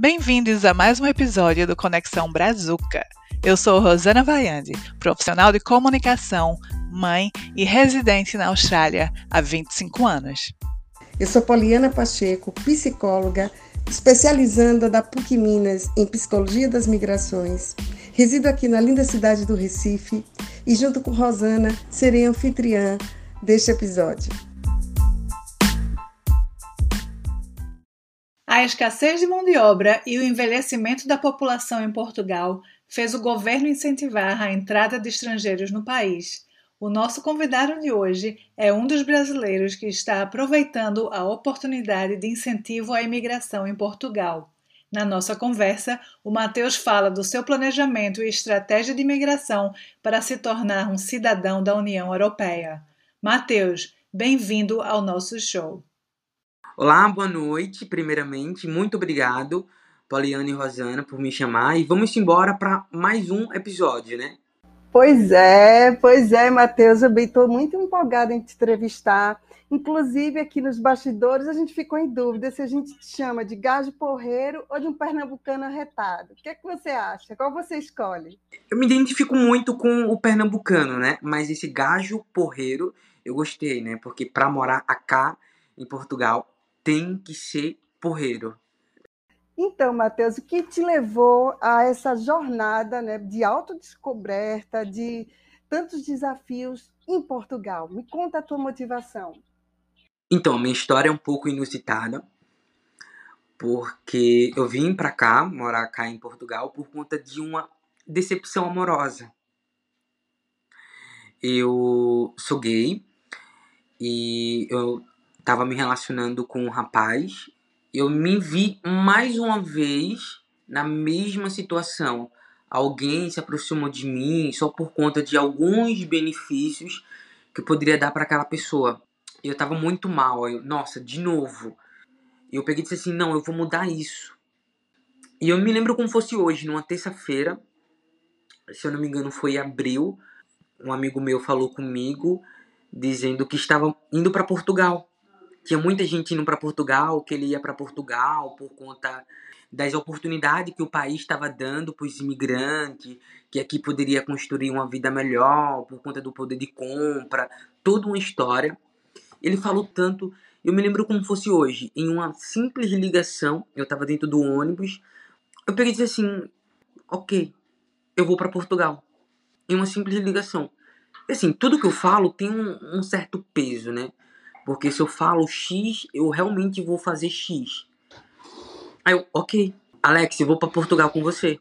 Bem-vindos a mais um episódio do Conexão Brazuca. Eu sou Rosana Vaiande, profissional de comunicação, mãe e residente na Austrália há 25 anos. Eu sou Poliana Pacheco, psicóloga, especializanda da PUC Minas em Psicologia das Migrações. Resido aqui na linda cidade do Recife e, junto com Rosana, serei anfitriã deste episódio. A escassez de mão de obra e o envelhecimento da população em Portugal fez o governo incentivar a entrada de estrangeiros no país. O nosso convidado de hoje é um dos brasileiros que está aproveitando a oportunidade de incentivo à imigração em Portugal. Na nossa conversa, o Matheus fala do seu planejamento e estratégia de imigração para se tornar um cidadão da União Europeia. Matheus, bem-vindo ao nosso show. Olá, boa noite. Primeiramente, muito obrigado, Poliana e Rosana, por me chamar. E vamos embora para mais um episódio, né? Pois é, pois é, Matheus. Eu estou muito empolgada em te entrevistar. Inclusive, aqui nos bastidores, a gente ficou em dúvida se a gente te chama de gajo porreiro ou de um pernambucano arretado. O que é que você acha? Qual você escolhe? Eu me identifico muito com o pernambucano, né? Mas esse gajo porreiro eu gostei, né? Porque para morar acá em Portugal tem que ser porreiro. Então, Matheus, o que te levou a essa jornada né, de autodescoberta, de tantos desafios em Portugal? Me conta a tua motivação. Então, minha história é um pouco inusitada, porque eu vim para cá, morar cá em Portugal, por conta de uma decepção amorosa. Eu sou gay e eu tava me relacionando com um rapaz, eu me vi mais uma vez na mesma situação. Alguém se aproximou de mim só por conta de alguns benefícios que eu poderia dar para aquela pessoa. Eu tava muito mal, eu, nossa, de novo. Eu peguei e disse assim: "Não, eu vou mudar isso". E eu me lembro como fosse hoje, numa terça-feira, se eu não me engano, foi abril, um amigo meu falou comigo dizendo que estava indo para Portugal tinha muita gente indo para Portugal, que ele ia para Portugal por conta das oportunidades que o país estava dando para os imigrantes, que aqui poderia construir uma vida melhor por conta do poder de compra, toda uma história. Ele falou tanto, eu me lembro como fosse hoje, em uma simples ligação, eu estava dentro do ônibus, eu peguei e disse assim, ok, eu vou para Portugal. Em uma simples ligação. E assim, tudo que eu falo tem um, um certo peso, né? Porque se eu falo X, eu realmente vou fazer X. Aí eu, ok, Alex, eu vou para Portugal com você.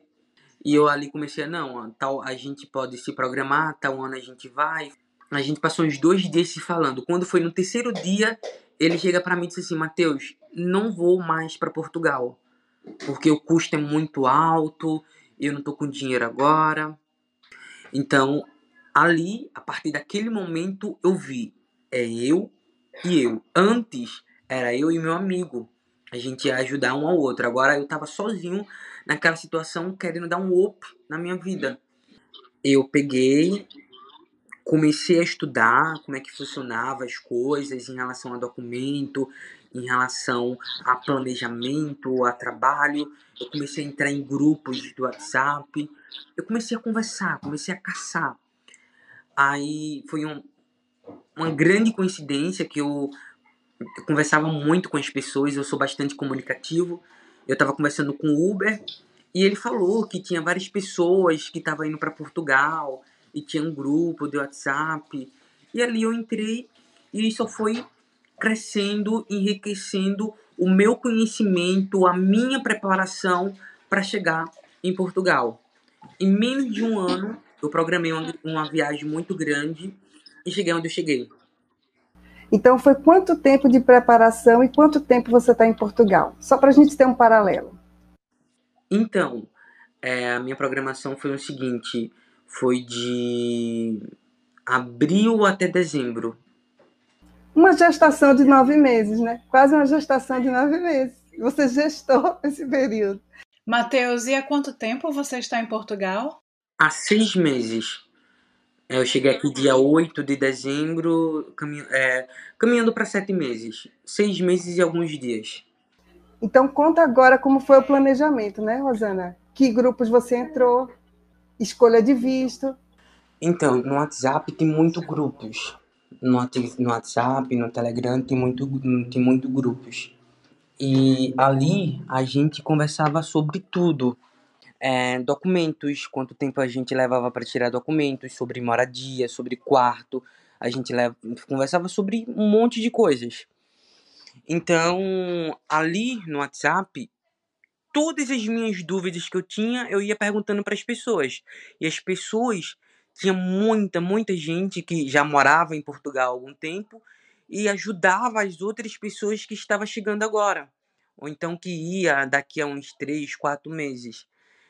E eu ali comecei a, não, tal, a gente pode se programar, tal ano a gente vai. A gente passou uns dois dias se falando. Quando foi no terceiro dia, ele chega para mim e disse assim, Matheus, não vou mais para Portugal. Porque o custo é muito alto, eu não tô com dinheiro agora. Então, ali, a partir daquele momento, eu vi, é eu e eu. Antes era eu e meu amigo. A gente ia ajudar um ao outro. Agora eu tava sozinho naquela situação querendo dar um up na minha vida. Eu peguei, comecei a estudar como é que funcionava as coisas em relação a documento, em relação a planejamento, a trabalho. Eu comecei a entrar em grupos do WhatsApp. Eu comecei a conversar, comecei a caçar. Aí foi um, uma grande coincidência que eu, eu conversava muito com as pessoas, eu sou bastante comunicativo. Eu estava conversando com o Uber e ele falou que tinha várias pessoas que estavam indo para Portugal e tinha um grupo de WhatsApp. E ali eu entrei e isso foi crescendo, enriquecendo o meu conhecimento, a minha preparação para chegar em Portugal. Em menos de um ano, eu programei uma, uma viagem muito grande e cheguei onde eu cheguei. Então, foi quanto tempo de preparação e quanto tempo você está em Portugal? Só para a gente ter um paralelo. Então, é, a minha programação foi o seguinte: foi de abril até dezembro. Uma gestação de nove meses, né? Quase uma gestação de nove meses. Você gestou esse período. Matheus, e há quanto tempo você está em Portugal? Há seis meses. É, eu cheguei aqui dia 8 de dezembro, caminho, é, caminhando para sete meses. Seis meses e alguns dias. Então, conta agora como foi o planejamento, né, Rosana? Que grupos você entrou? Escolha de visto? Então, no WhatsApp tem muitos grupos. No, no WhatsApp, no Telegram, tem muito, tem muito grupos. E ali a gente conversava sobre tudo. É, documentos, quanto tempo a gente levava para tirar documentos, sobre moradia, sobre quarto. A gente leva, conversava sobre um monte de coisas. Então, ali no WhatsApp, todas as minhas dúvidas que eu tinha, eu ia perguntando para as pessoas. E as pessoas tinha muita, muita gente que já morava em Portugal há algum tempo e ajudava as outras pessoas que estavam chegando agora, ou então que ia daqui a uns três, quatro meses.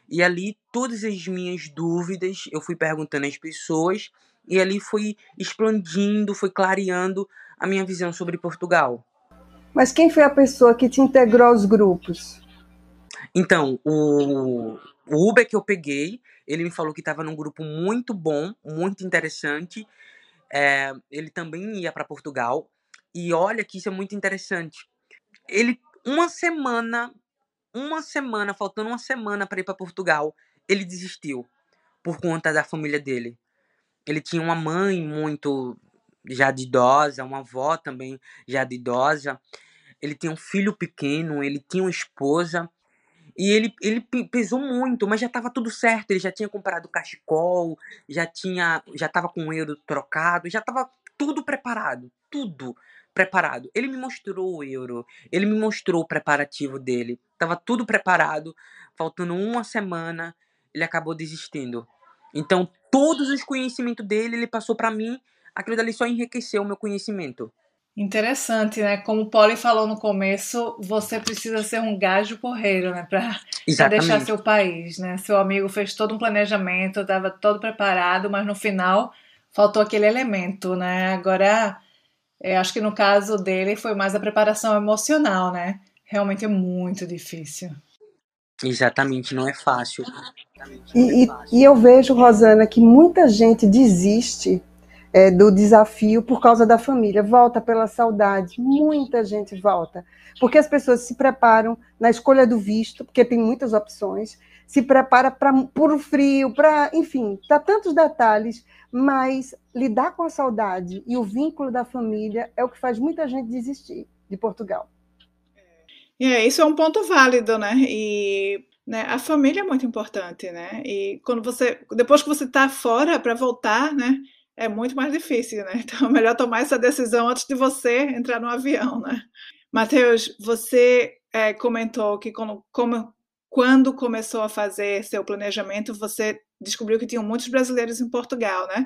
E ali todas as minhas dúvidas eu fui perguntando às pessoas e ali foi expandindo, foi clareando a minha visão sobre Portugal. Mas quem foi a pessoa que te integrou aos grupos? Então, o, o Uber que eu peguei, ele me falou que estava num grupo muito bom, muito interessante. É, ele também ia para Portugal. E olha que isso é muito interessante. Ele, uma semana, uma semana, faltando uma semana para ir para Portugal, ele desistiu por conta da família dele. Ele tinha uma mãe muito já de idosa, uma avó também já de idosa. Ele tinha um filho pequeno, ele tinha uma esposa. E ele, ele pesou muito, mas já estava tudo certo. Ele já tinha comprado cachecol, já tinha, já estava com o euro trocado, já estava tudo preparado, tudo preparado. Ele me mostrou o euro, ele me mostrou o preparativo dele. Tava tudo preparado, faltando uma semana, ele acabou desistindo. Então, todos os conhecimentos dele, ele passou para mim, aquilo dali só enriqueceu o meu conhecimento. Interessante, né? Como o Polly falou no começo, você precisa ser um gajo porreiro, né? Para deixar seu país, né? Seu amigo fez todo um planejamento, estava todo preparado, mas no final faltou aquele elemento, né? Agora, é, acho que no caso dele foi mais a preparação emocional, né? Realmente é muito difícil. Exatamente, não é fácil. E, e, e eu vejo, Rosana, que muita gente desiste é, do desafio por causa da família, volta pela saudade, muita gente volta, porque as pessoas se preparam na escolha do visto, porque tem muitas opções, se prepara para por frio, para, enfim, tá tantos detalhes, mas lidar com a saudade e o vínculo da família é o que faz muita gente desistir de Portugal. É, isso é um ponto válido, né? E né, a família é muito importante, né? E quando você, depois que você está fora para voltar, né? é muito mais difícil, né? Então é melhor tomar essa decisão antes de você entrar no avião, né? Matheus, você é, comentou que quando, como, quando começou a fazer seu planejamento, você descobriu que tinham muitos brasileiros em Portugal, né?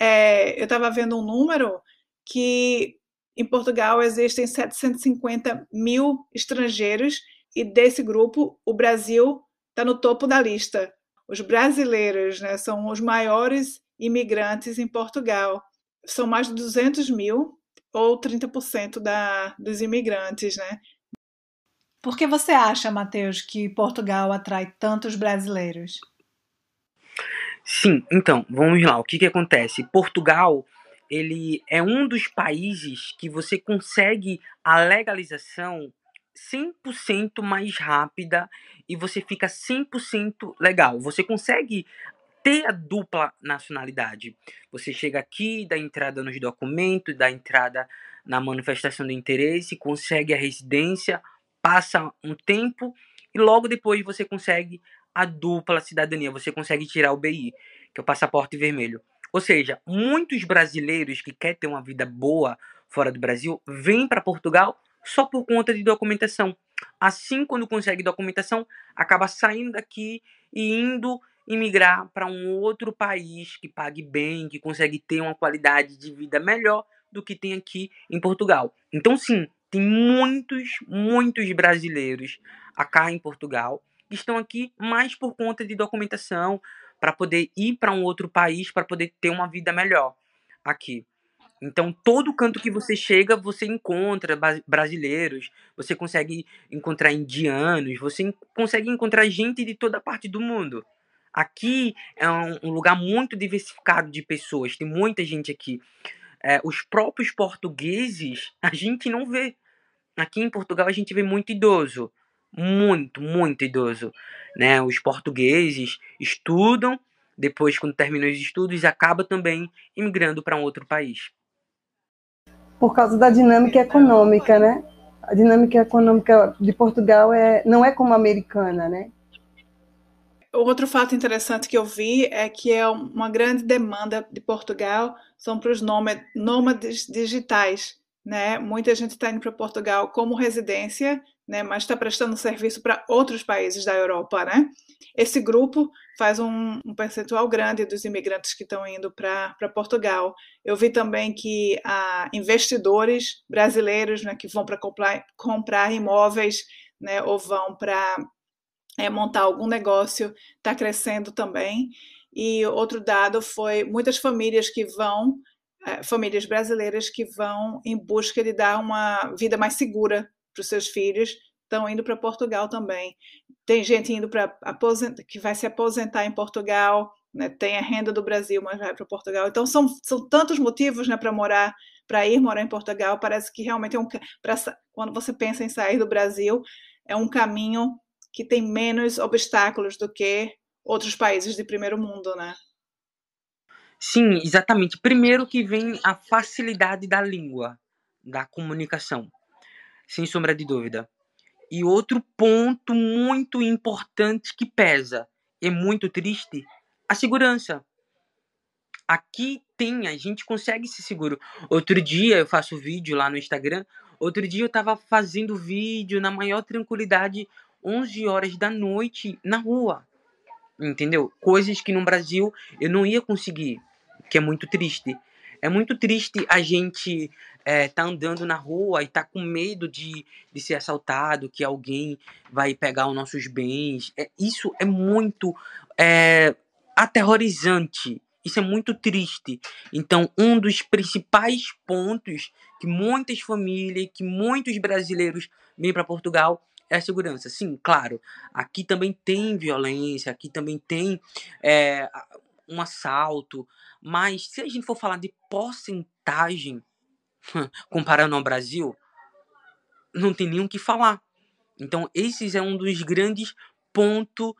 É, eu estava vendo um número que em Portugal existem 750 mil estrangeiros e desse grupo o Brasil está no topo da lista. Os brasileiros né, são os maiores imigrantes em Portugal. São mais de 200 mil, ou 30% da, dos imigrantes, né? Por que você acha, Matheus, que Portugal atrai tantos brasileiros? Sim, então, vamos lá. O que, que acontece? Portugal ele é um dos países que você consegue a legalização 100% mais rápida e você fica 100% legal. Você consegue ter a dupla nacionalidade. Você chega aqui, dá entrada nos documentos, dá entrada na manifestação de interesse, consegue a residência, passa um tempo e logo depois você consegue a dupla cidadania, você consegue tirar o BI, que é o passaporte vermelho. Ou seja, muitos brasileiros que querem ter uma vida boa fora do Brasil vêm para Portugal só por conta de documentação. Assim, quando consegue documentação, acaba saindo daqui e indo imigrar para um outro país que pague bem, que consegue ter uma qualidade de vida melhor do que tem aqui em Portugal. Então, sim, tem muitos, muitos brasileiros acá em Portugal que estão aqui mais por conta de documentação, para poder ir para um outro país, para poder ter uma vida melhor aqui. Então, todo canto que você chega, você encontra brasileiros, você consegue encontrar indianos, você consegue encontrar gente de toda parte do mundo. Aqui é um, lugar muito diversificado de pessoas, tem muita gente aqui. É, os próprios portugueses a gente não vê. aqui em Portugal a gente vê muito idoso, muito, muito idoso, né? Os portugueses estudam, depois quando terminam os estudos acaba também imigrando para um outro país. Por causa da dinâmica econômica, né? A dinâmica econômica de Portugal é, não é como a americana, né? Outro fato interessante que eu vi é que é uma grande demanda de Portugal são para os nômades digitais, né? Muita gente está indo para Portugal como residência, né? Mas está prestando serviço para outros países da Europa, né? Esse grupo faz um, um percentual grande dos imigrantes que estão indo para Portugal. Eu vi também que há investidores brasileiros, né? Que vão para comprar, comprar imóveis, né? Ou vão para é, montar algum negócio, está crescendo também. E outro dado foi muitas famílias que vão é, famílias brasileiras que vão em busca de dar uma vida mais segura para os seus filhos, estão indo para Portugal também. Tem gente indo para que vai se aposentar em Portugal, né? tem a renda do Brasil, mas vai para Portugal. Então são, são tantos motivos né, para morar, para ir morar em Portugal. Parece que realmente é um pra, quando você pensa em sair do Brasil, é um caminho que tem menos obstáculos do que outros países de primeiro mundo, né? Sim, exatamente. Primeiro que vem a facilidade da língua, da comunicação, sem sombra de dúvida. E outro ponto muito importante que pesa, é muito triste, a segurança. Aqui tem, a gente consegue ser seguro. Outro dia eu faço vídeo lá no Instagram. Outro dia eu tava fazendo vídeo na maior tranquilidade, 11 horas da noite na rua. Entendeu? Coisas que no Brasil eu não ia conseguir que é muito triste. É muito triste a gente é, tá andando na rua e tá com medo de, de ser assaltado, que alguém vai pegar os nossos bens. É, isso é muito é, aterrorizante. Isso é muito triste. Então, um dos principais pontos que muitas famílias, que muitos brasileiros vêm para Portugal é a segurança. Sim, claro, aqui também tem violência, aqui também tem é, um assalto, mas se a gente for falar de porcentagem, comparando ao Brasil, não tem o que falar. Então, esse é um dos grandes pontos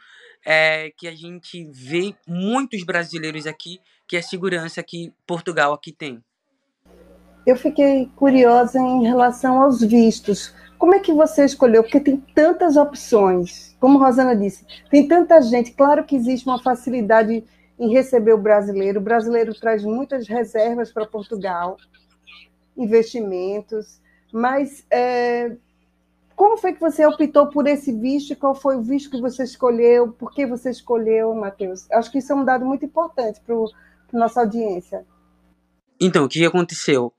é, que a gente vê muitos brasileiros aqui, que é a segurança que Portugal aqui tem. Eu fiquei curiosa em relação aos vistos. Como é que você escolheu? Porque tem tantas opções. Como Rosana disse, tem tanta gente. Claro que existe uma facilidade em receber o brasileiro. O brasileiro traz muitas reservas para Portugal, investimentos, mas é, como foi que você optou por esse visto? Qual foi o visto que você escolheu? Por que você escolheu, Matheus? Acho que isso é um dado muito importante para a nossa audiência. Então, o que aconteceu?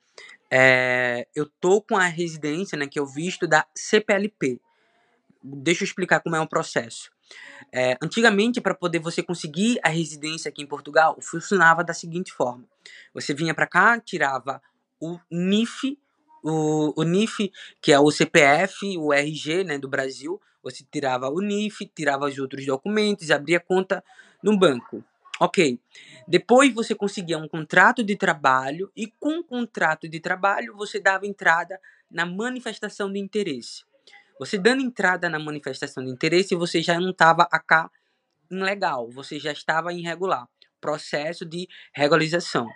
É, eu tô com a residência, né, que o visto da CPLP. Deixa eu explicar como é o processo. É, antigamente, para poder você conseguir a residência aqui em Portugal, funcionava da seguinte forma: você vinha para cá, tirava o NIF, o, o NIF, que é o CPF, o RG né, do Brasil, você tirava o NIF, tirava os outros documentos, abria conta no banco. Ok. Depois você conseguia um contrato de trabalho e com o contrato de trabalho você dava entrada na manifestação de interesse. Você dando entrada na manifestação de interesse, você já não estava cá ilegal, você já estava irregular. Processo de regularização.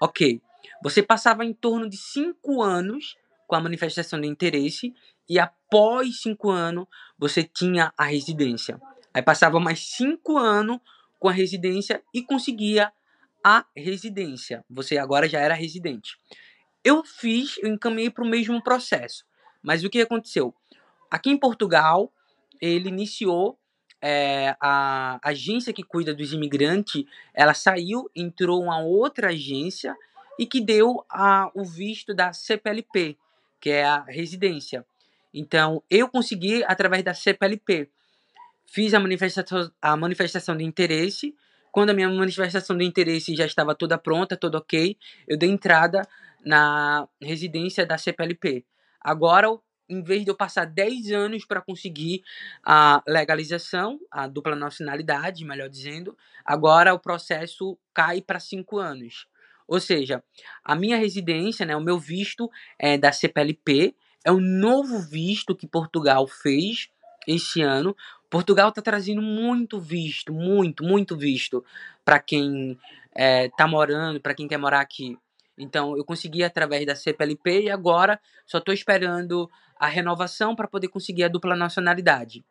Ok. Você passava em torno de cinco anos com a manifestação de interesse e após cinco anos você tinha a residência. Aí passava mais cinco anos com a residência e conseguia a residência. Você agora já era residente. Eu fiz, eu encaminhei para o mesmo processo. Mas o que aconteceu? Aqui em Portugal, ele iniciou é, a agência que cuida dos imigrantes, ela saiu, entrou uma outra agência e que deu a, o visto da CPLP, que é a residência. Então, eu consegui através da CPLP. Fiz a manifestação, a manifestação de interesse. Quando a minha manifestação de interesse já estava toda pronta, tudo ok, eu dei entrada na residência da CPLP. Agora, em vez de eu passar 10 anos para conseguir a legalização, a dupla nacionalidade, melhor dizendo, agora o processo cai para 5 anos. Ou seja, a minha residência, né, o meu visto é da CPLP, É um novo visto que Portugal fez este ano. Portugal está trazendo muito visto, muito, muito visto para quem está é, morando, para quem quer morar aqui. Então, eu consegui através da CPLP e agora só estou esperando a renovação para poder conseguir a dupla nacionalidade.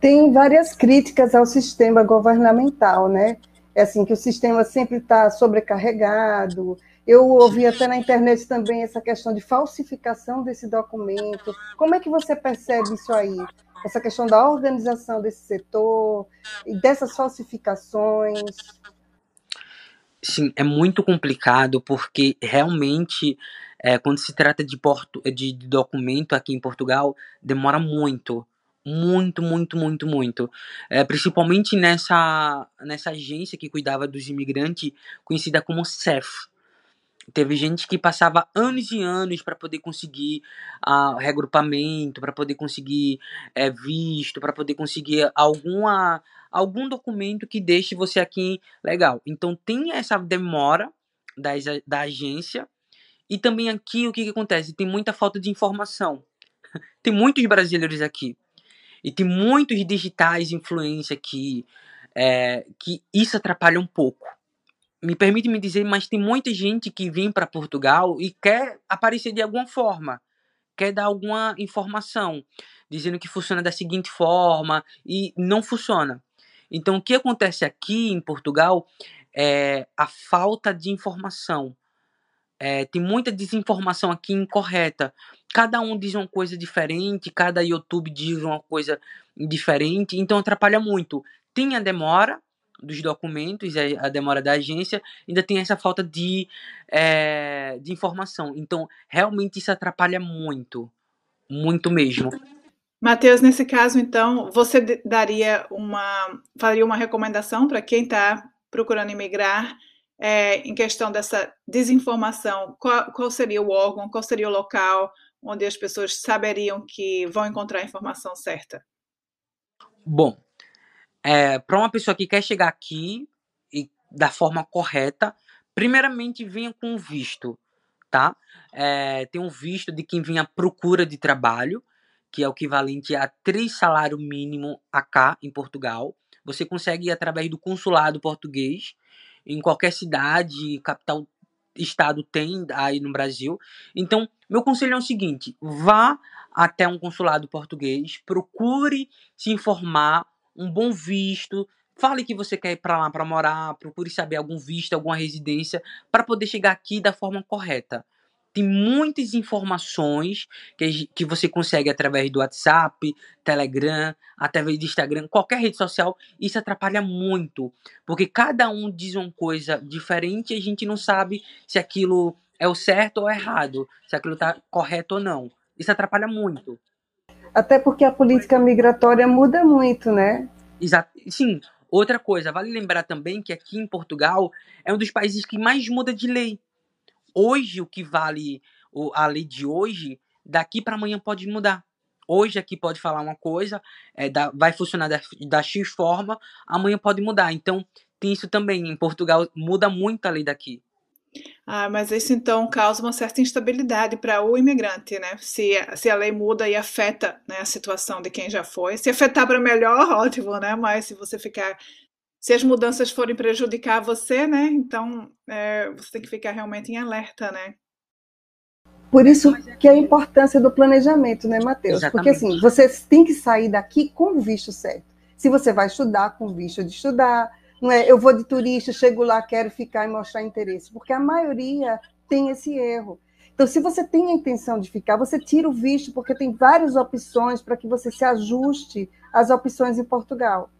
Tem várias críticas ao sistema governamental, né? É assim que o sistema sempre está sobrecarregado. Eu ouvi até na internet também essa questão de falsificação desse documento. Como é que você percebe isso aí? Essa questão da organização desse setor e dessas falsificações? Sim, é muito complicado porque realmente é, quando se trata de, porto, de documento aqui em Portugal demora muito, muito, muito, muito, muito. É, principalmente nessa, nessa agência que cuidava dos imigrantes, conhecida como CEF. Teve gente que passava anos e anos para poder conseguir uh, regrupamento, para poder conseguir é, visto, para poder conseguir alguma algum documento que deixe você aqui legal. Então tem essa demora da, da agência e também aqui o que, que acontece? Tem muita falta de informação. tem muitos brasileiros aqui e tem muitos digitais influência aqui é, que isso atrapalha um pouco. Me permite me dizer, mas tem muita gente que vem para Portugal e quer aparecer de alguma forma, quer dar alguma informação, dizendo que funciona da seguinte forma e não funciona. Então, o que acontece aqui em Portugal é a falta de informação. É, tem muita desinformação aqui incorreta. Cada um diz uma coisa diferente, cada YouTube diz uma coisa diferente, então atrapalha muito. Tem a demora dos documentos, a demora da agência, ainda tem essa falta de, é, de informação. Então, realmente isso atrapalha muito. Muito mesmo. Matheus, nesse caso, então, você daria uma, faria uma recomendação para quem está procurando imigrar é, em questão dessa desinformação? Qual, qual, seria o órgão, qual seria o local onde as pessoas saberiam que vão encontrar a informação certa? Bom, é, para uma pessoa que quer chegar aqui e da forma correta, primeiramente venha com visto, tá? É, tem um visto de quem vem à procura de trabalho que é o equivalente a três salário mínimo AK em Portugal. Você consegue ir através do consulado português em qualquer cidade, capital, estado tem aí no Brasil. Então, meu conselho é o seguinte: vá até um consulado português, procure se informar, um bom visto, Fale que você quer ir para lá para morar, procure saber algum visto, alguma residência, para poder chegar aqui da forma correta tem muitas informações que, que você consegue através do WhatsApp, Telegram, através do Instagram, qualquer rede social. Isso atrapalha muito, porque cada um diz uma coisa diferente e a gente não sabe se aquilo é o certo ou errado, se aquilo está correto ou não. Isso atrapalha muito. Até porque a política migratória muda muito, né? Exato. Sim. Outra coisa, vale lembrar também que aqui em Portugal é um dos países que mais muda de lei hoje o que vale a lei de hoje, daqui para amanhã pode mudar. Hoje aqui pode falar uma coisa, é, da, vai funcionar da, da X forma, amanhã pode mudar. Então, tem isso também. Em Portugal muda muito a lei daqui. Ah, mas isso então causa uma certa instabilidade para o imigrante, né? Se, se a lei muda e afeta né, a situação de quem já foi. Se afetar para melhor, ótimo, né? Mas se você ficar se as mudanças forem prejudicar você, né? Então é, você tem que ficar realmente em alerta, né? Por isso que a importância do planejamento, né, Matheus? Porque assim, você tem que sair daqui com o visto certo. Se você vai estudar com visto de estudar, é? Eu vou de turista, chego lá, quero ficar e mostrar interesse, porque a maioria tem esse erro. Então, se você tem a intenção de ficar, você tira o visto, porque tem várias opções para que você se ajuste às opções em Portugal.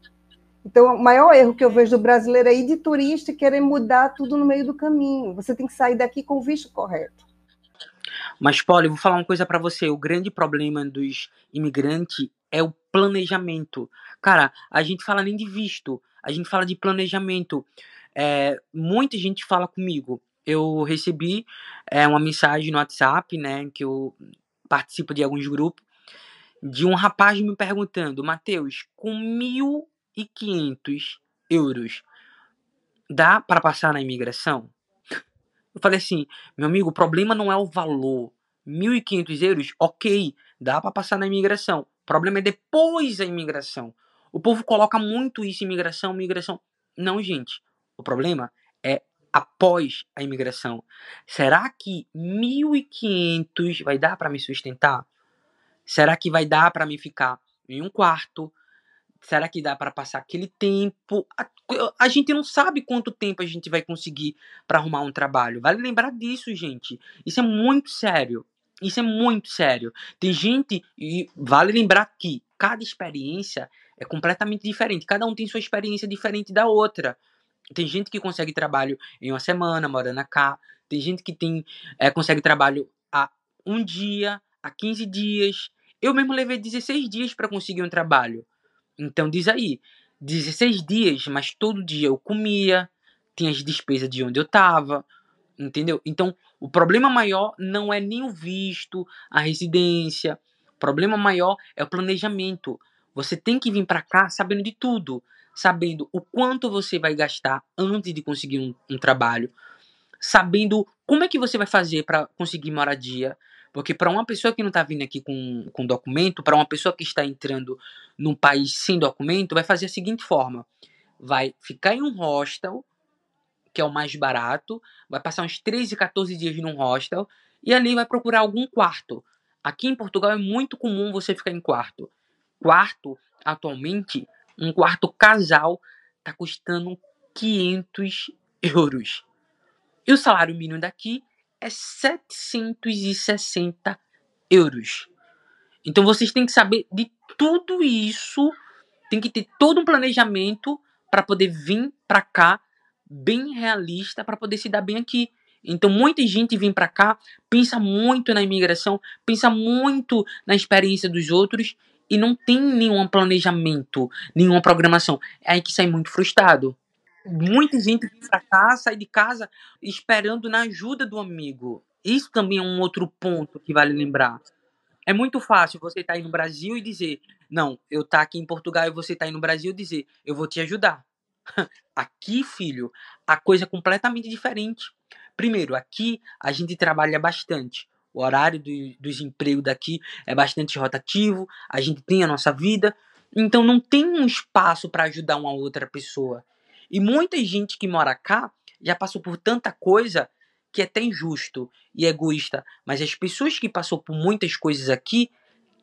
Então, o maior erro que eu vejo do brasileiro é ir de turista e querer mudar tudo no meio do caminho. Você tem que sair daqui com o visto correto. Mas, Paulo, eu vou falar uma coisa para você. O grande problema dos imigrantes é o planejamento. Cara, a gente fala nem de visto, a gente fala de planejamento. É, muita gente fala comigo. Eu recebi é, uma mensagem no WhatsApp, né, que eu participo de alguns grupos, de um rapaz me perguntando, Matheus, com mil 1.500 euros dá para passar na imigração? Eu falei assim, meu amigo, o problema não é o valor, 1.500 euros, ok, dá para passar na imigração. O problema é depois da imigração. O povo coloca muito isso em imigração, imigração. Não, gente. O problema é após a imigração. Será que 1.500 vai dar para me sustentar? Será que vai dar para me ficar em um quarto? Será que dá para passar aquele tempo? A, a, gente não sabe quanto tempo a gente vai conseguir para arrumar um trabalho. Vale lembrar disso, gente. Isso é muito sério. Isso é muito sério. Tem gente, e vale lembrar que cada experiência é completamente diferente. Cada um tem sua experiência diferente da outra. Tem gente que consegue trabalho em uma semana, morando cá. Tem gente que tem é, consegue trabalho a um dia, a 15 dias. Eu mesmo levei 16 dias para conseguir um trabalho. Então diz aí, 16 dias, mas todo dia eu comia, tinha as despesas de onde eu estava, entendeu? Então o problema maior não é nem o visto, a residência. O problema maior é o planejamento. Você tem que vir para cá sabendo de tudo sabendo o quanto você vai gastar antes de conseguir um, um trabalho, sabendo como é que você vai fazer para conseguir moradia. Porque para uma pessoa que não está vindo aqui com, com documento, para uma pessoa que está entrando num país sem documento, vai fazer a seguinte forma: vai ficar em um hostel, que é o mais barato, vai passar uns 13, 14 dias num hostel, e ali vai procurar algum quarto. Aqui em Portugal é muito comum você ficar em quarto. Quarto, atualmente, um quarto casal está custando 500 euros. E o salário mínimo daqui é 760 euros. Então vocês têm que saber de tudo isso, tem que ter todo um planejamento para poder vir para cá bem realista para poder se dar bem aqui. Então muita gente vem para cá, pensa muito na imigração, pensa muito na experiência dos outros e não tem nenhum planejamento, nenhuma programação. É aí que sai muito frustrado. Muita gente vem pra cá, sai de casa esperando na ajuda do amigo. Isso também é um outro ponto que vale lembrar. É muito fácil você estar tá aí no Brasil e dizer, não, eu tá aqui em Portugal e você tá aí no Brasil e dizer, eu vou te ajudar. Aqui, filho, a coisa é completamente diferente. Primeiro, aqui a gente trabalha bastante. O horário do, dos empregos daqui é bastante rotativo, a gente tem a nossa vida, então não tem um espaço para ajudar uma outra pessoa. E muita gente que mora cá já passou por tanta coisa que é até injusto e egoísta, mas as pessoas que passou por muitas coisas aqui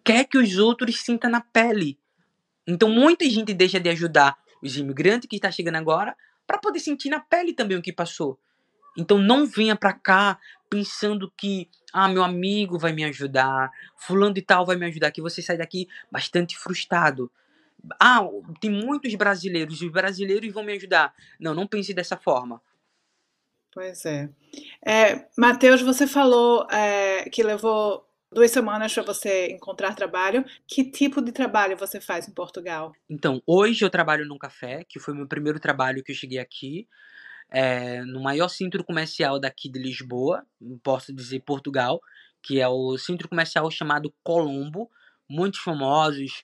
quer que os outros sintam na pele. Então muita gente deixa de ajudar os imigrantes que está chegando agora para poder sentir na pele também o que passou. Então não venha para cá pensando que ah, meu amigo vai me ajudar, fulano de tal vai me ajudar, que você sai daqui bastante frustrado. Ah, tem muitos brasileiros, os brasileiros vão me ajudar. Não, não pense dessa forma. Pois é. é Matheus, você falou é, que levou duas semanas para você encontrar trabalho. Que tipo de trabalho você faz em Portugal? Então, hoje eu trabalho num café, que foi meu primeiro trabalho que eu cheguei aqui é, no maior centro comercial daqui de Lisboa, posso dizer Portugal, que é o centro comercial chamado Colombo, muitos famosos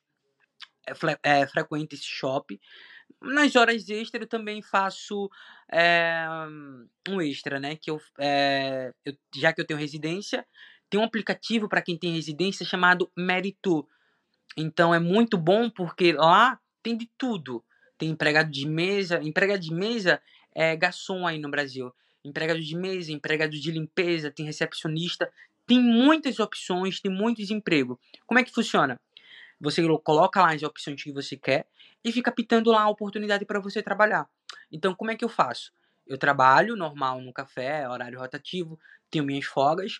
é, é, frequentam esse shopping. Nas horas extras eu também faço é, um extra, né? Que eu, é, eu, já que eu tenho residência, tem um aplicativo para quem tem residência chamado Meritu. Então é muito bom porque lá tem de tudo. Tem empregado de mesa. Empregado de mesa é, garçom aí no Brasil. Empregado de mesa, empregado de limpeza, tem recepcionista. Tem muitas opções, tem muitos empregos. Como é que funciona? Você coloca lá as opções que você quer e fica pitando lá a oportunidade para você trabalhar. Então, como é que eu faço? Eu trabalho normal no café, horário rotativo, tenho minhas folgas.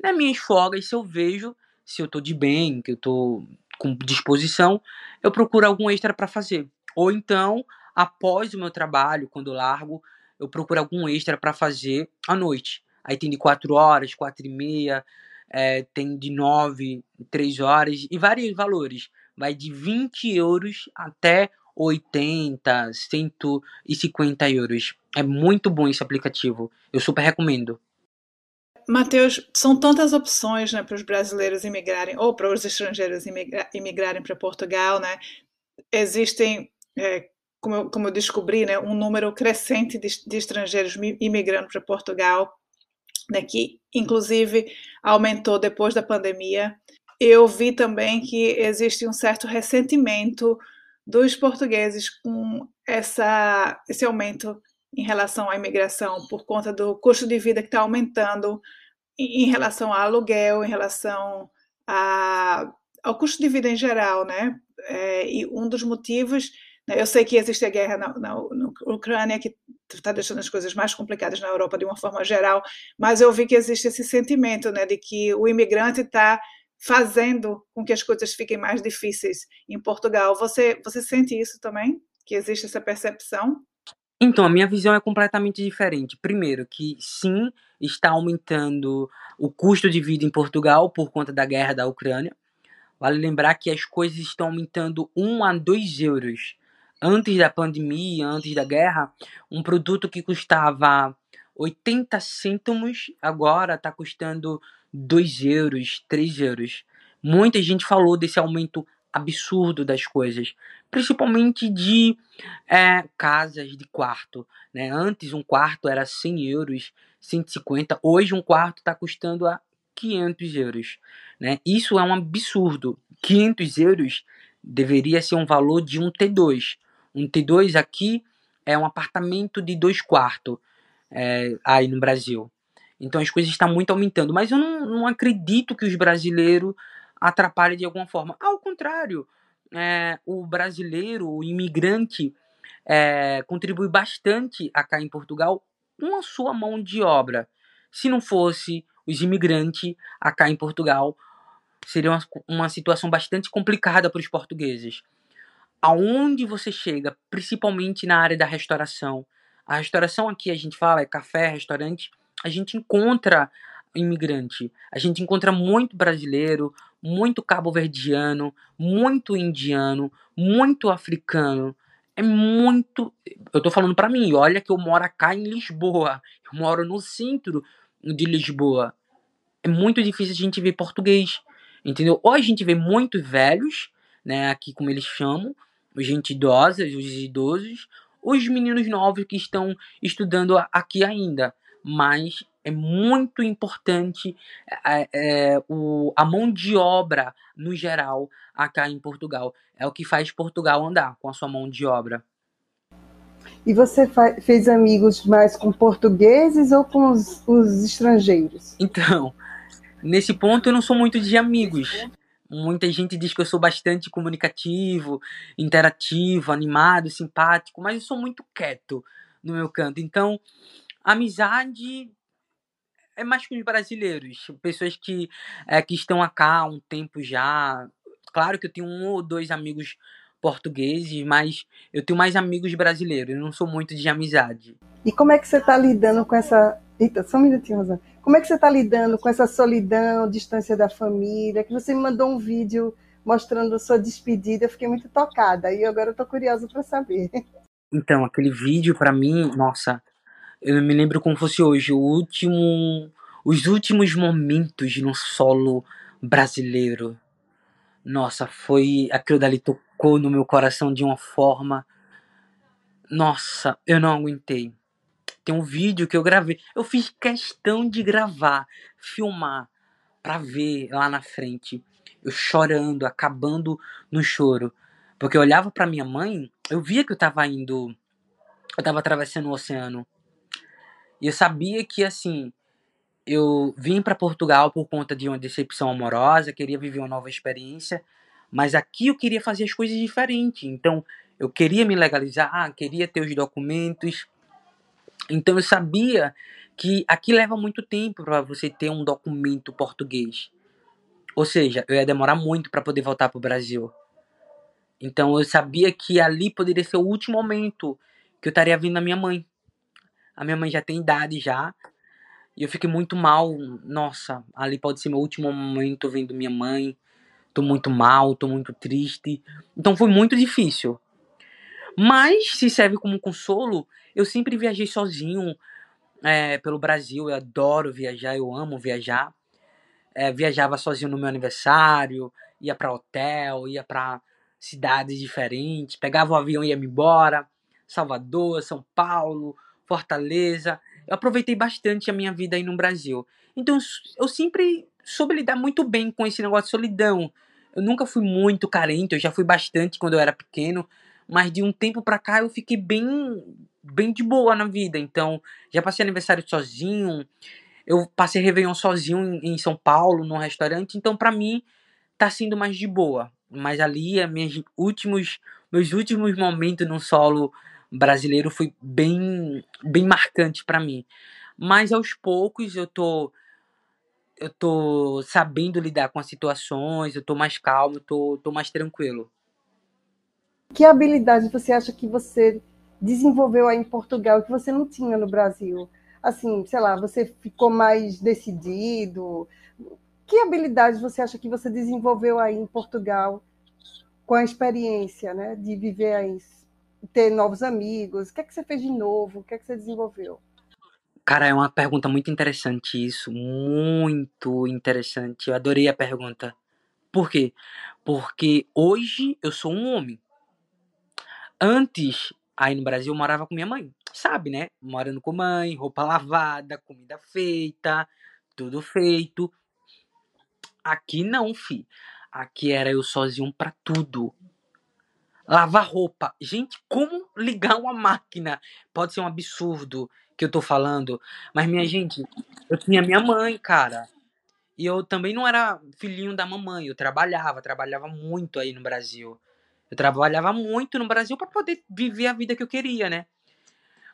Nas minhas folgas, se eu vejo se eu tô de bem, que eu tô com disposição, eu procuro algum extra para fazer. Ou então, após o meu trabalho, quando largo, eu procuro algum extra para fazer à noite. Aí tem de 4 horas, 4 e meia, é, tem de 9, 3 horas e vários valores. Vai de 20 euros até 80, 150 euros. É muito bom esse aplicativo. Eu super recomendo. Matheus, são tantas opções né, para os brasileiros imigrarem, ou para os estrangeiros imigrarem para Portugal, né? Existem é, como eu, como eu descobri, né, um número crescente de, de estrangeiros imigrando para Portugal. né, que inclusive aumentou depois da pandemia. Eu vi também que existe um certo ressentimento dos portugueses com essa, esse aumento em relação à imigração, por conta do custo de vida que está aumentando em relação ao aluguel, em relação a, ao custo de vida em geral, né? É, e um dos motivos, eu sei que existe a guerra na, na, na Ucrânia que está deixando as coisas mais complicadas na Europa de uma forma geral, mas eu vi que existe esse sentimento, né, de que o imigrante está fazendo com que as coisas fiquem mais difíceis em Portugal. Você você sente isso também? Que existe essa percepção? Então, a minha visão é completamente diferente. Primeiro, que sim, está aumentando o custo de vida em Portugal por conta da guerra da Ucrânia. Vale lembrar que as coisas estão aumentando 1 a 2 euros. Antes da pandemia, antes da guerra, um produto que custava 80 cêntimos agora está custando 2 euros, 3 euros. Muita gente falou desse aumento absurdo das coisas, principalmente de é, casas de quarto. Né? Antes um quarto era 100 euros, 150, hoje um quarto está custando a 500 euros. Né? Isso é um absurdo. 500 euros deveria ser um valor de um T2. Um T2 aqui é um apartamento de dois quartos é, aí no Brasil. Então as coisas estão muito aumentando. Mas eu não, não acredito que os brasileiros atrapalhe de alguma forma. Ao contrário, é, o brasileiro, o imigrante, é, contribui bastante acá em Portugal com a sua mão de obra. Se não fosse os imigrantes acá em Portugal, seria uma, uma situação bastante complicada para os portugueses. Aonde você chega, principalmente na área da restauração, a restauração aqui a gente fala é café, restaurante, a gente encontra imigrante. A gente encontra muito brasileiro, muito cabo-verdiano, muito indiano, muito africano. É muito. Eu tô falando para mim, olha que eu moro cá em Lisboa. Eu moro no centro de Lisboa. É muito difícil a gente ver português. Entendeu? Ou a gente vê muitos velhos, né? Aqui como eles chamam, gente idosa, os idosos, os meninos novos que estão estudando aqui ainda. Mas é muito importante é, é, o, a mão de obra, no geral, acá em Portugal. É o que faz Portugal andar com a sua mão de obra. E você fez amigos mais com portugueses ou com os, os estrangeiros? Então, nesse ponto eu não sou muito de amigos. Muita gente diz que eu sou bastante comunicativo, interativo, animado, simpático, mas eu sou muito quieto no meu canto. Então, amizade é mais com os brasileiros, pessoas que, é, que estão acá há um tempo já. Claro que eu tenho um ou dois amigos portugueses, mas eu tenho mais amigos brasileiros, eu não sou muito de amizade. E como é que você está lidando com essa. Eita, só um minutinho, Rosana. Como é que você está lidando com essa solidão, distância da família? Que você me mandou um vídeo mostrando sua despedida, eu fiquei muito tocada e agora eu estou curiosa para saber. Então, aquele vídeo para mim, nossa, eu me lembro como fosse hoje, o último, os últimos momentos no solo brasileiro. Nossa, foi aquilo dali tocou no meu coração de uma forma. Nossa, eu não aguentei. Tem um vídeo que eu gravei. Eu fiz questão de gravar, filmar, para ver lá na frente. Eu chorando, acabando no choro. Porque eu olhava para minha mãe, eu via que eu tava indo. Eu tava atravessando o oceano. E eu sabia que, assim, eu vim para Portugal por conta de uma decepção amorosa, queria viver uma nova experiência, mas aqui eu queria fazer as coisas diferentes. Então, eu queria me legalizar, queria ter os documentos. Então, eu sabia que aqui leva muito tempo para você ter um documento português. Ou seja, eu ia demorar muito para poder voltar para o Brasil. Então, eu sabia que ali poderia ser o último momento que eu estaria vindo a minha mãe. A minha mãe já tem idade já. E eu fiquei muito mal. Nossa, ali pode ser meu último momento vendo minha mãe. Tô muito mal, tô muito triste. Então foi muito difícil. Mas se serve como consolo, eu sempre viajei sozinho é, pelo Brasil. Eu adoro viajar, eu amo viajar. É, viajava sozinho no meu aniversário, ia para hotel, ia para cidades diferentes, pegava o avião e ia me embora. Salvador, São Paulo, Fortaleza. eu aproveitei bastante a minha vida aí no Brasil. Então eu sempre soube lidar muito bem com esse negócio de solidão. Eu nunca fui muito carente, eu já fui bastante quando eu era pequeno, mas de um tempo pra cá eu fiquei bem bem de boa na vida. Então, já passei aniversário sozinho, eu passei Réveillon sozinho em São Paulo, num restaurante, então para mim tá sendo mais de boa. Mas ali, minhas últimos, meus últimos momentos no solo brasileiro foi bem, bem marcante para mim. Mas aos poucos eu tô eu tô sabendo lidar com as situações, eu tô mais calmo, eu tô, tô mais tranquilo. Que habilidade você acha que você desenvolveu aí em Portugal que você não tinha no Brasil? Assim, sei lá, você ficou mais decidido? Que habilidade você acha que você desenvolveu aí em Portugal com a experiência, né, de viver aí, ter novos amigos? O que é que você fez de novo? O que é que você desenvolveu? Cara, é uma pergunta muito interessante isso, muito interessante. Eu adorei a pergunta. Por quê? Porque hoje eu sou um homem. Antes, aí no Brasil, eu morava com minha mãe. Sabe, né? Morando com mãe, roupa lavada, comida feita, tudo feito. Aqui não, fi. Aqui era eu sozinho para tudo. Lavar roupa. Gente, como ligar uma máquina? Pode ser um absurdo que eu tô falando, mas minha gente, eu tinha minha mãe, cara. E eu também não era filhinho da mamãe, eu trabalhava, trabalhava muito aí no Brasil. Eu trabalhava muito no Brasil para poder viver a vida que eu queria, né?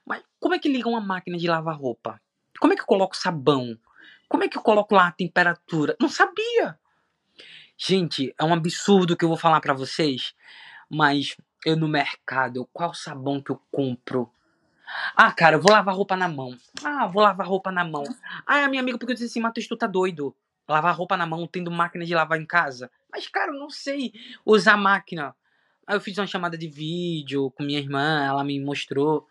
Mas como é que liga uma máquina de lavar roupa? Como é que eu coloco sabão? Como é que eu coloco lá a temperatura? Não sabia. Gente, é um absurdo que eu vou falar para vocês, mas eu no mercado, qual sabão que eu compro? Ah, cara, eu vou lavar roupa na mão. Ah, vou lavar roupa na mão. Ah, minha amiga, porque eu disse assim, Matheus, tu tá doido? Lavar roupa na mão, tendo máquina de lavar em casa? Mas, cara, eu não sei usar máquina. Aí eu fiz uma chamada de vídeo com minha irmã, ela me mostrou.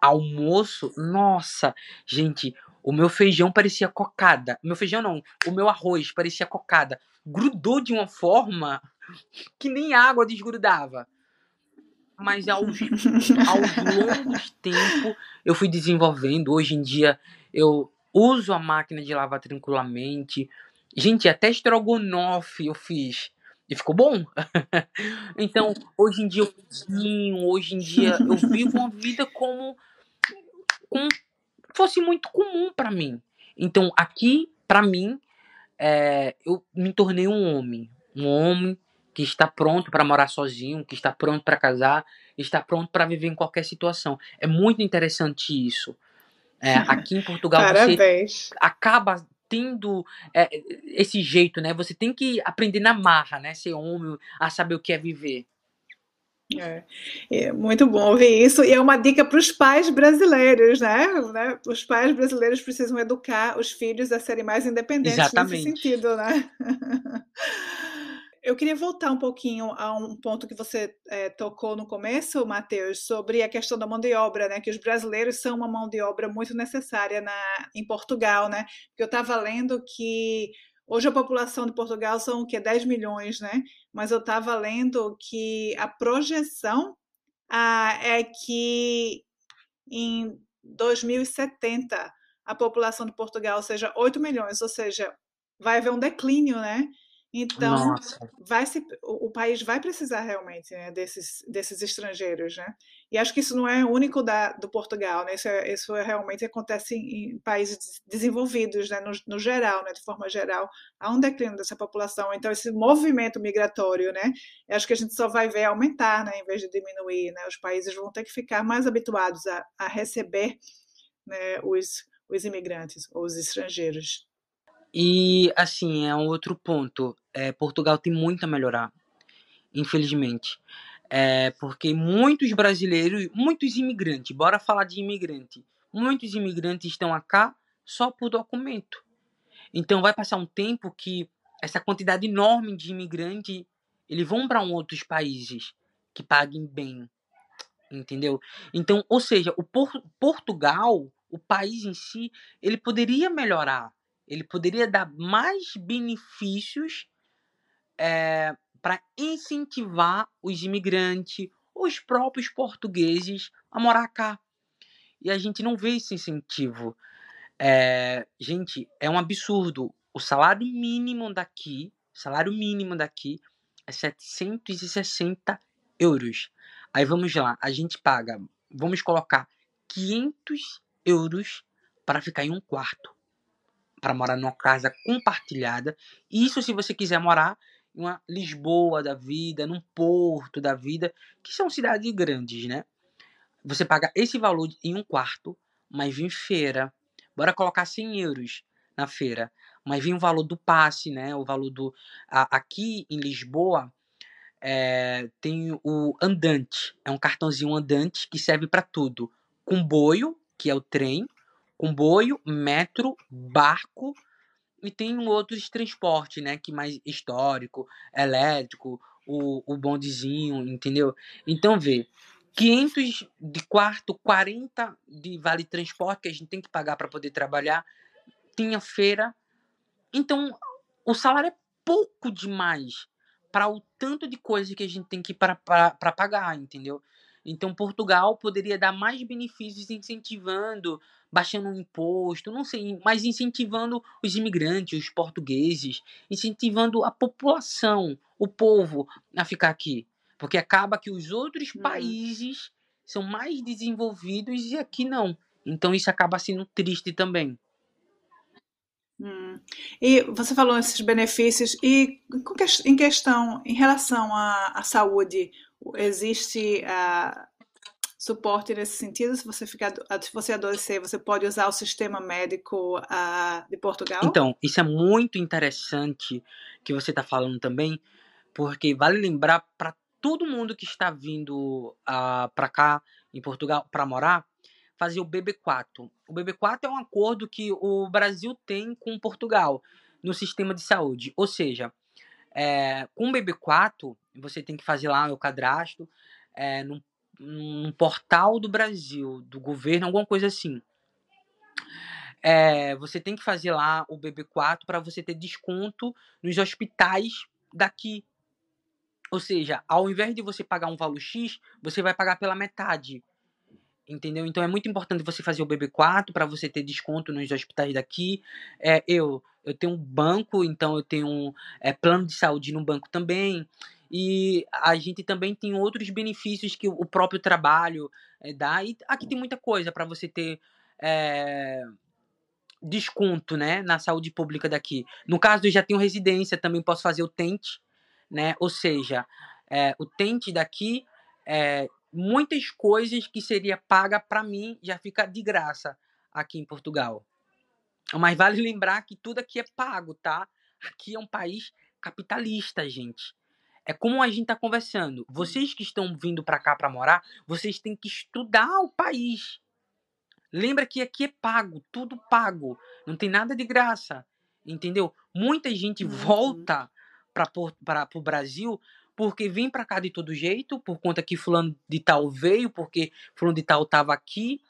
Almoço, nossa, gente, o meu feijão parecia cocada. Meu feijão não, o meu arroz parecia cocada. Grudou de uma forma que nem água desgrudava. Mas aos, aos longos tempos eu fui desenvolvendo. Hoje em dia eu uso a máquina de lavar tranquilamente. Gente, até estrogonofe eu fiz. E ficou bom. então, hoje em dia eu cozinho, hoje em dia eu vivo uma vida como, como fosse muito comum para mim. Então, aqui, para mim, é, eu me tornei um homem. Um homem que está pronto para morar sozinho, que está pronto para casar, está pronto para viver em qualquer situação. É muito interessante isso. É, aqui em Portugal você acaba tendo é, esse jeito, né? Você tem que aprender na marra, né? Ser homem, a saber o que é viver. É, é, muito bom ouvir isso. E é uma dica para os pais brasileiros, né? né? Os pais brasileiros precisam educar os filhos a serem mais independentes Exatamente. nesse sentido, né? Eu queria voltar um pouquinho a um ponto que você é, tocou no começo, Matheus, sobre a questão da mão de obra, né? Que os brasileiros são uma mão de obra muito necessária na, em Portugal, né? Eu estava lendo que Hoje a população de Portugal são o que 10 milhões, né? Mas eu estava lendo que a projeção ah, é que em 2070 a população de Portugal seja 8 milhões, ou seja, vai haver um declínio, né? Então, vai se, o, o, país vai precisar realmente né, desses, desses estrangeiros, né? E acho que isso não é único da, do Portugal, né? Isso, é, isso é, realmente acontece em, em países desenvolvidos, né? No, no, geral, né? De forma geral, há um declínio dessa população. Então, esse movimento migratório, né? Eu acho que a gente só vai ver aumentar, né? Em vez de diminuir, né? Os países vão ter que ficar mais habituados a, a receber né, os, os imigrantes ou os estrangeiros. E, assim, é um outro ponto. É, Portugal tem muito a melhorar, infelizmente. É, porque muitos brasileiros, muitos imigrantes, bora falar de imigrante, muitos imigrantes estão acá só por documento. Então vai passar um tempo que essa quantidade enorme de imigrantes, eles vão para um outros países que paguem bem, entendeu? Então, ou seja, o Por Portugal, o país em si, ele poderia melhorar ele poderia dar mais benefícios é, para incentivar os imigrantes, os próprios portugueses a morar cá. e a gente não vê esse incentivo. É, gente, é um absurdo. O salário mínimo daqui, salário mínimo daqui é 760 euros. Aí vamos lá, a gente paga, vamos colocar 500 euros para ficar em um quarto, para morar numa casa compartilhada. Isso se você quiser morar em uma Lisboa da vida, num Porto da vida, que são cidades grandes, né? Você paga esse valor em um quarto, mas vem feira. Bora colocar 100 euros na feira. Mas vem o valor do passe, né? O valor do. A, aqui em Lisboa é, tem o andante. É um cartãozinho andante que serve para tudo. Comboio, que é o trem. Comboio, metro, barco. E tem outros transportes, né? Que mais histórico, elétrico, o, o bondezinho, entendeu? Então, vê. 500 de quarto, 40 de vale transporte que a gente tem que pagar para poder trabalhar. Tinha feira. Então, o salário é pouco demais para o tanto de coisa que a gente tem que para pagar, entendeu? Então, Portugal poderia dar mais benefícios incentivando, baixando o imposto, não sei, mas incentivando os imigrantes, os portugueses, incentivando a população, o povo a ficar aqui. Porque acaba que os outros hum. países são mais desenvolvidos e aqui não. Então isso acaba sendo triste também. Hum. E você falou esses benefícios, e em questão, em relação à, à saúde, existe uh, suporte nesse sentido? Se você, ficar, se você adoecer, você pode usar o sistema médico uh, de Portugal? Então, isso é muito interessante que você está falando também, porque vale lembrar para todo mundo que está vindo uh, ah, para cá, em Portugal, para morar, fazer o BB4. O BB4 é um acordo que o Brasil tem com Portugal no sistema de saúde. Ou seja, é, com o BB4, você tem que fazer lá o cadastro é, num, num portal do Brasil, do governo, alguma coisa assim. É, você tem que fazer lá o BB4 para você ter desconto nos hospitais daqui ou seja, ao invés de você pagar um valor X, você vai pagar pela metade. Entendeu? Então é muito importante você fazer o BB4 para você ter desconto nos hospitais daqui. É, eu, eu tenho um banco, então eu tenho um é, plano de saúde no banco também. E a gente também tem outros benefícios que o próprio trabalho é, dá. E aqui tem muita coisa para você ter é, desconto né, na saúde pública daqui. No caso, eu já tenho residência, também posso fazer o TENT, né? Ou seja, é, o tente daqui, é, muitas coisas que seria paga para mim já fica de graça aqui em Portugal. Mas vale lembrar que tudo aqui é pago, tá? Aqui é um país capitalista, gente. É como a gente está conversando. Vocês que estão vindo para cá para morar, vocês têm que estudar o país. Lembra que aqui é pago, tudo pago. Não tem nada de graça. Entendeu? Muita gente uhum. volta para o Brasil porque vem para cá de todo jeito, por conta que fulano de tal veio, porque fulano de tal estava aqui,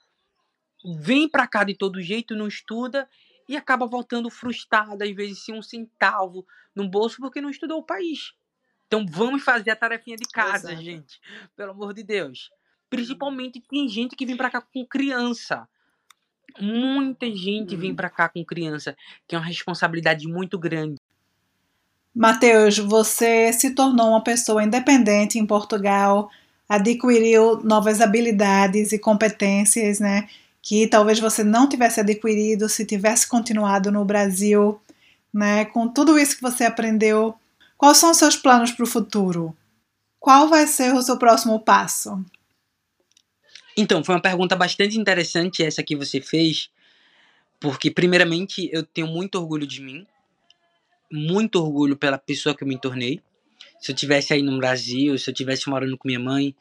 vem para cá de todo jeito, não estuda e acaba voltando frustrado, às vezes sem um centavo no bolso porque não estudou o país. Então vamos fazer a tarefinha de casa, Exato. gente. Pelo amor de Deus. Principalmente tem gente que vem para cá com criança. Muita gente vem uhum. para cá com criança, que é uma responsabilidade muito grande. Mateus, você se tornou uma pessoa independente em Portugal, adquiriu novas habilidades e competências, né? Que talvez você não tivesse adquirido se tivesse continuado no Brasil, né? Com tudo isso que você aprendeu, quais são os seus planos para o futuro? Qual vai ser o seu próximo passo? Então, foi uma pergunta bastante interessante essa que você fez, porque primeiramente eu tenho muito orgulho de mim, muito orgulho pela pessoa que eu me tornei. Se eu tivesse aí no Brasil, se eu tivesse morando com minha mãe,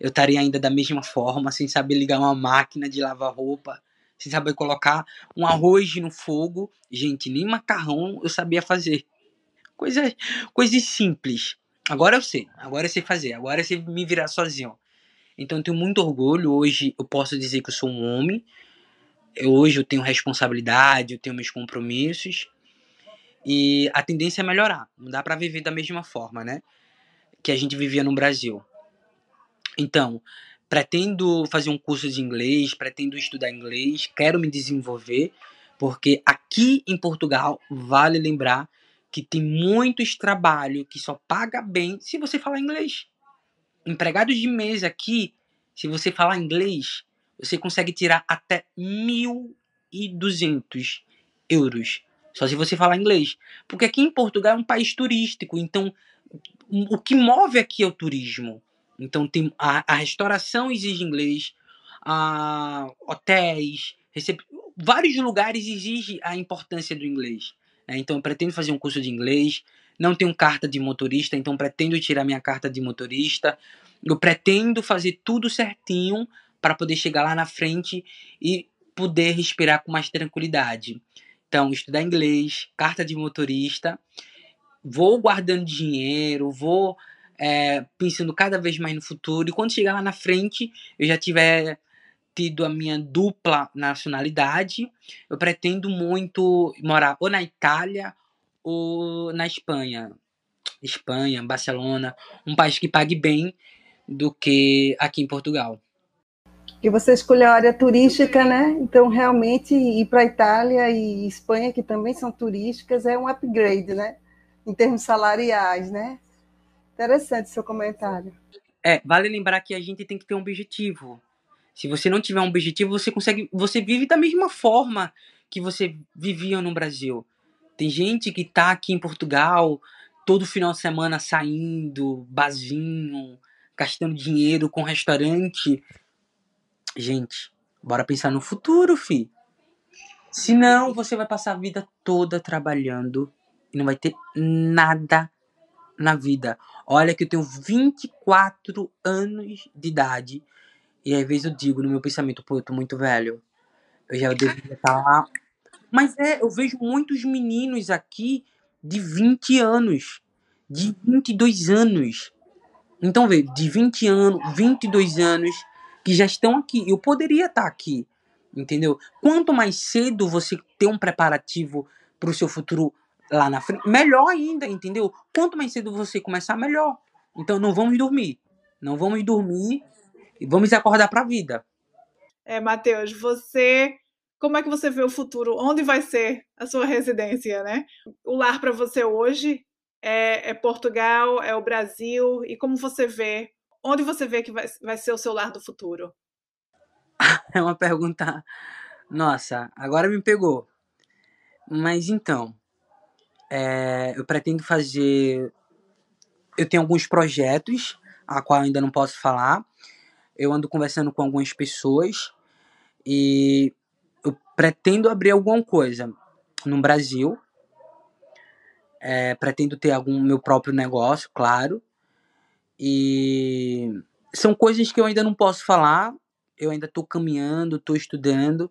eu estaria ainda da mesma forma, sem saber ligar uma máquina de lavar roupa, sem saber colocar um arroz no fogo. Gente, nem macarrão eu sabia fazer. Coisas, coisas simples. Agora eu sei, agora eu sei fazer, agora eu sei me virar sozinho. Então eu tenho muito orgulho. Hoje eu posso dizer que eu sou um homem. Eu, hoje eu tenho responsabilidade, eu tenho meus compromissos. E a tendência é melhorar. Não dá para viver da mesma forma, né? Que a gente vivia no Brasil. Então, Pretendo fazer um curso de inglês, pretendo estudar inglês, quero me desenvolver, porque aqui em Portugal, vale lembrar que tem muitos trabalhos que só paga bem se você falar inglês. Empregados de mesa aqui, se você falar inglês, você consegue tirar até 1.200 euros. Só se você falar inglês. Porque aqui em Portugal é um país turístico, então o que move aqui é o turismo. Então tem a, a restauração exige inglês, a, hotéis, recep... vários lugares exigem a importância do inglês. Né? Então eu pretendo fazer um curso de inglês, não tenho carta de motorista, então pretendo tirar minha carta de motorista. Eu pretendo fazer tudo certinho para poder chegar lá na frente e poder respirar com mais tranquilidade. Então, estudar inglês, carta de motorista, vou guardando dinheiro, vou é, pensando cada vez mais no futuro. E quando chegar lá na frente, eu já tiver tido a minha dupla nacionalidade, eu pretendo muito morar ou na Itália ou na Espanha. Espanha, Barcelona, um país que pague bem do que aqui em Portugal. E você escolheu a área turística, né? Então, realmente, ir para a Itália e Espanha, que também são turísticas, é um upgrade, né? Em termos salariais, né? Interessante seu comentário. É, vale lembrar que a gente tem que ter um objetivo. Se você não tiver um objetivo, você consegue, você vive da mesma forma que você vivia no Brasil. Tem gente que tá aqui em Portugal todo final de semana saindo, bazinho, gastando dinheiro com restaurante. Gente, bora pensar no futuro, fi. Senão você vai passar a vida toda trabalhando e não vai ter nada na vida. Olha que eu tenho 24 anos de idade e às vezes eu digo no meu pensamento, pô, eu tô muito velho. Eu já deveria estar lá. Mas é, eu vejo muitos meninos aqui de 20 anos, de 22 anos. Então, vê, de 20 anos, 22 anos, que já estão aqui. Eu poderia estar aqui, entendeu? Quanto mais cedo você ter um preparativo para o seu futuro lá na frente, melhor ainda, entendeu? Quanto mais cedo você começar, melhor. Então, não vamos dormir. Não vamos dormir e vamos acordar para a vida. É, Matheus, você. Como é que você vê o futuro? Onde vai ser a sua residência, né? O lar para você hoje é, é, Portugal, é o Brasil, e como você vê? Onde você vê que vai, vai ser o seu lar do futuro? É uma pergunta. Nossa, agora me pegou. Mas então, é, eu pretendo fazer. Eu tenho alguns projetos, a qual ainda não posso falar, eu ando conversando com algumas pessoas e eu pretendo abrir alguma coisa no Brasil. É, pretendo ter algum meu próprio negócio, claro. E são coisas que eu ainda não posso falar. Eu ainda estou caminhando, estou estudando,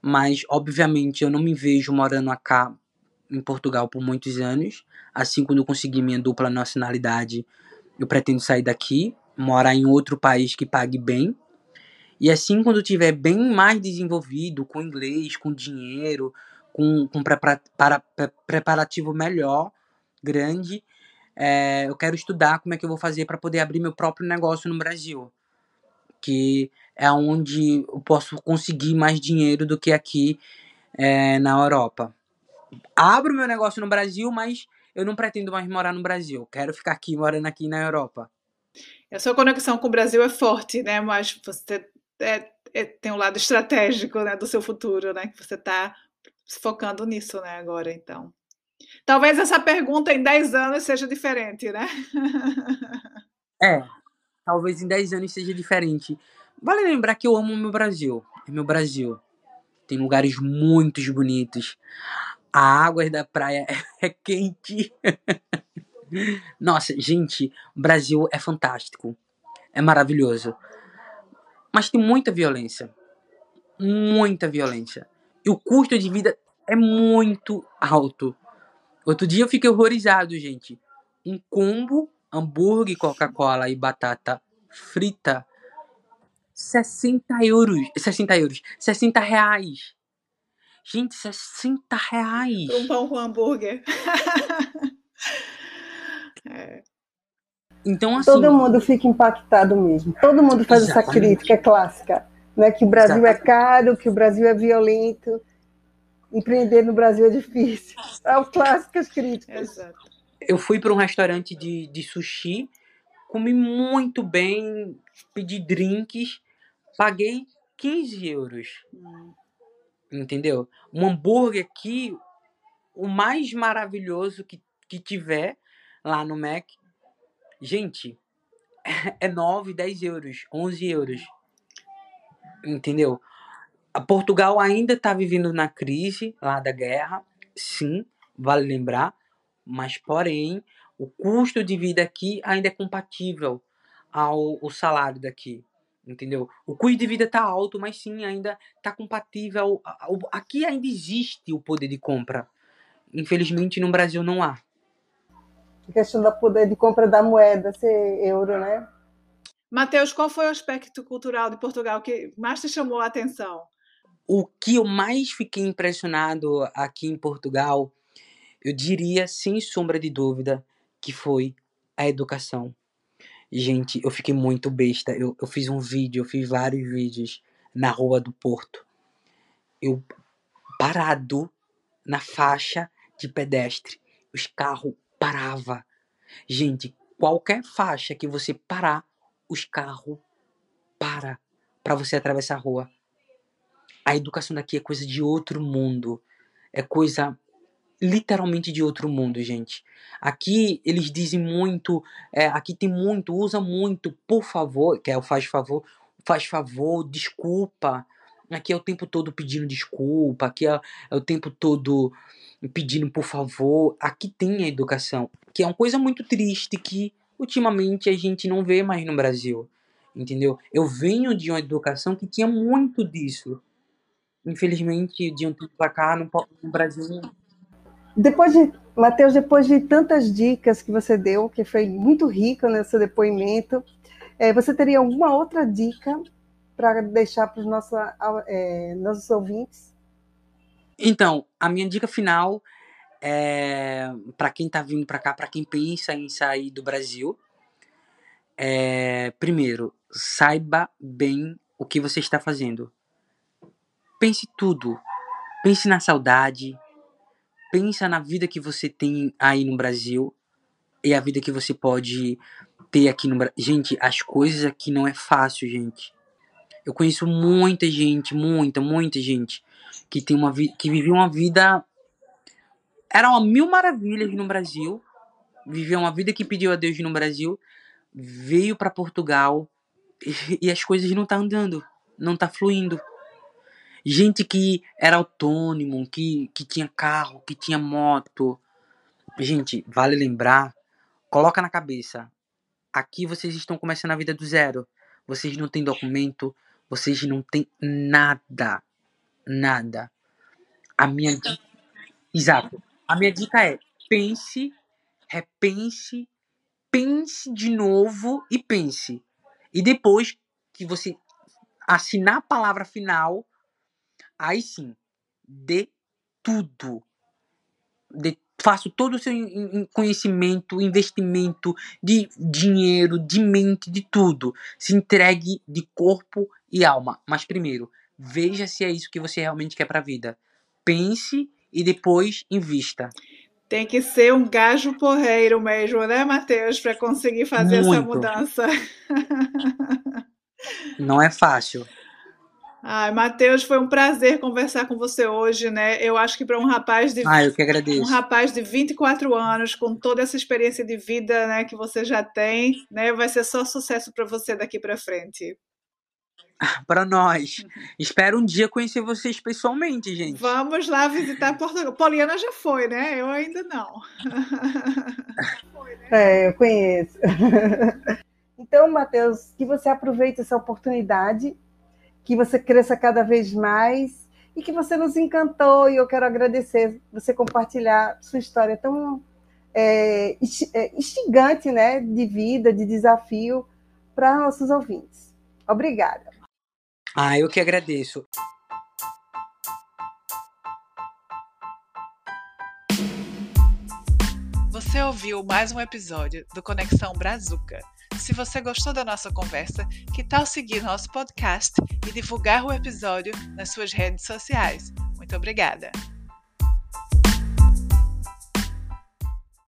mas obviamente eu não me vejo morando acá em Portugal por muitos anos. Assim, quando eu conseguir minha dupla nacionalidade, eu pretendo sair daqui morar em outro país que pague bem. E assim, quando tiver bem mais desenvolvido, com inglês, com dinheiro, com, com prepara, para, preparativo melhor, grande, é, eu quero estudar como é que eu vou fazer para poder abrir meu próprio negócio no Brasil. Que é onde eu posso conseguir mais dinheiro do que aqui é, na Europa. Abro meu negócio no Brasil, mas eu não pretendo mais morar no Brasil. Quero ficar aqui morando aqui na Europa. A sua conexão com o Brasil é forte, né? Mas você é, é, tem um lado estratégico né, do seu futuro, né? Que você está se focando nisso, né? Agora, então. Talvez essa pergunta em 10 anos seja diferente, né? é, talvez em 10 anos seja diferente. Vale lembrar que eu amo o meu Brasil. É meu Brasil. Tem lugares muito bonitos. A água da praia é quente. Nossa, gente, o Brasil é fantástico. É maravilhoso. Mas tem muita violência. Muita violência. E o custo de vida é muito alto. Outro dia eu fiquei horrorizado, gente. Um combo, hambúrguer, Coca-Cola e batata frita. 60 euros. 60 euros. 60 reais. Gente, 60 reais. Um pão com hambúrguer. Então, assim, Todo mundo fica impactado mesmo. Todo mundo faz essa Exatamente. crítica clássica, né? Que o Brasil é Exatamente. caro, que o Brasil é violento, empreender no Brasil é difícil. É o clássico as críticas. Exato. eu fui para um restaurante de, de sushi, comi muito bem, pedi drinks, paguei 15 euros. Hum. Entendeu? Um hambúrguer aqui, o mais maravilhoso que, que tiver lá no Mac. Gente, é 9, 10 euros, 11 euros. Entendeu? Portugal ainda está vivendo na crise lá da guerra, sim, vale lembrar, mas porém o custo de vida aqui ainda é compatível ao, ao salário daqui, entendeu? O custo de vida está alto, mas sim ainda está compatível. ao- Aqui ainda existe o poder de compra. Infelizmente no Brasil não há. A questão da poder de compra da moeda ser euro, né? Mateus, qual foi o aspecto cultural de Portugal que mais te chamou a atenção? O que eu mais fiquei impressionado aqui em Portugal, eu diria sem sombra de dúvida, que foi a educação. Gente, eu fiquei muito besta. Eu, eu fiz um vídeo, eu fiz vários vídeos na rua do Porto. Eu parado na faixa de pedestre. Os carros paravam. Gente, qualquer faixa que você parar, os carros para para você atravessar a rua. A educação daqui é coisa de outro mundo. É coisa literalmente de outro mundo, gente. Aqui eles dizem muito, é, aqui tem muito, usa muito, por favor, que é o faz favor, faz favor, desculpa. Aqui é o tempo todo pedindo desculpa, aqui é, é o tempo todo pedindo por favor. Aqui tem a educação, que é uma coisa muito triste que ultimamente a gente não vê mais no Brasil. Entendeu? Eu venho de uma educação que tinha muito disso. Infelizmente, de um tempo pra cá, no, no Brasil, Depois de, Matheus, depois de tantas dicas que você deu, que foi muito rico nesse depoimento, eh, você teria alguma outra dica para deixar para os nossos, eh, nossos ouvintes? Então, a minha dica final é para quem tá vindo pra cá, para quem pensa em sair do Brasil, é primeiro, saiba bem o que você está fazendo. Pense tudo. Pense na saudade, pensa na vida que você tem aí no Brasil e a vida que você pode ter aqui no Brasil. Gente, as coisas aqui não é fácil, gente. Eu conheço muita gente, muita, muita gente que tem uma vida, que viveu uma vida era uma mil maravilhas no Brasil, viveu uma vida que pediu a Deus no Brasil, veio para Portugal e, e as coisas não tá andando, não tá fluindo. Gente que era autônomo, que, que tinha carro, que tinha moto. Gente, vale lembrar, coloca na cabeça. Aqui vocês estão começando a vida do zero. Vocês não têm documento, vocês não têm nada. Nada. A minha dica. Exato. A minha dica é: pense, repense, pense de novo e pense. E depois que você assinar a palavra final, aí sim, dê tudo. Dê, faça todo o seu in- in- conhecimento, investimento de dinheiro, de mente, de tudo. Se entregue de corpo e alma. Mas primeiro, veja se é isso que você realmente quer para a vida. Pense e depois invista. Tem que ser um gajo porreiro mesmo, né, Matheus, para conseguir fazer essa Muito. mudança. Não é fácil. Ai, Matheus, foi um prazer conversar com você hoje, né? Eu acho que para um rapaz de Ah, eu que um agradeço. rapaz de 24 anos, com toda essa experiência de vida, né, que você já tem, né, vai ser só sucesso para você daqui para frente. Para nós. Espero um dia conhecer vocês pessoalmente, gente. Vamos lá visitar Portugal. Poliana já foi, né? Eu ainda não. É, eu conheço. Então, Matheus, que você aproveite essa oportunidade, que você cresça cada vez mais e que você nos encantou. E eu quero agradecer você compartilhar sua história tão é, é, instigante, né, de vida, de desafio para nossos ouvintes. Obrigada. Ah, eu que agradeço. Você ouviu mais um episódio do Conexão Brazuca. Se você gostou da nossa conversa, que tal seguir nosso podcast e divulgar o episódio nas suas redes sociais? Muito obrigada!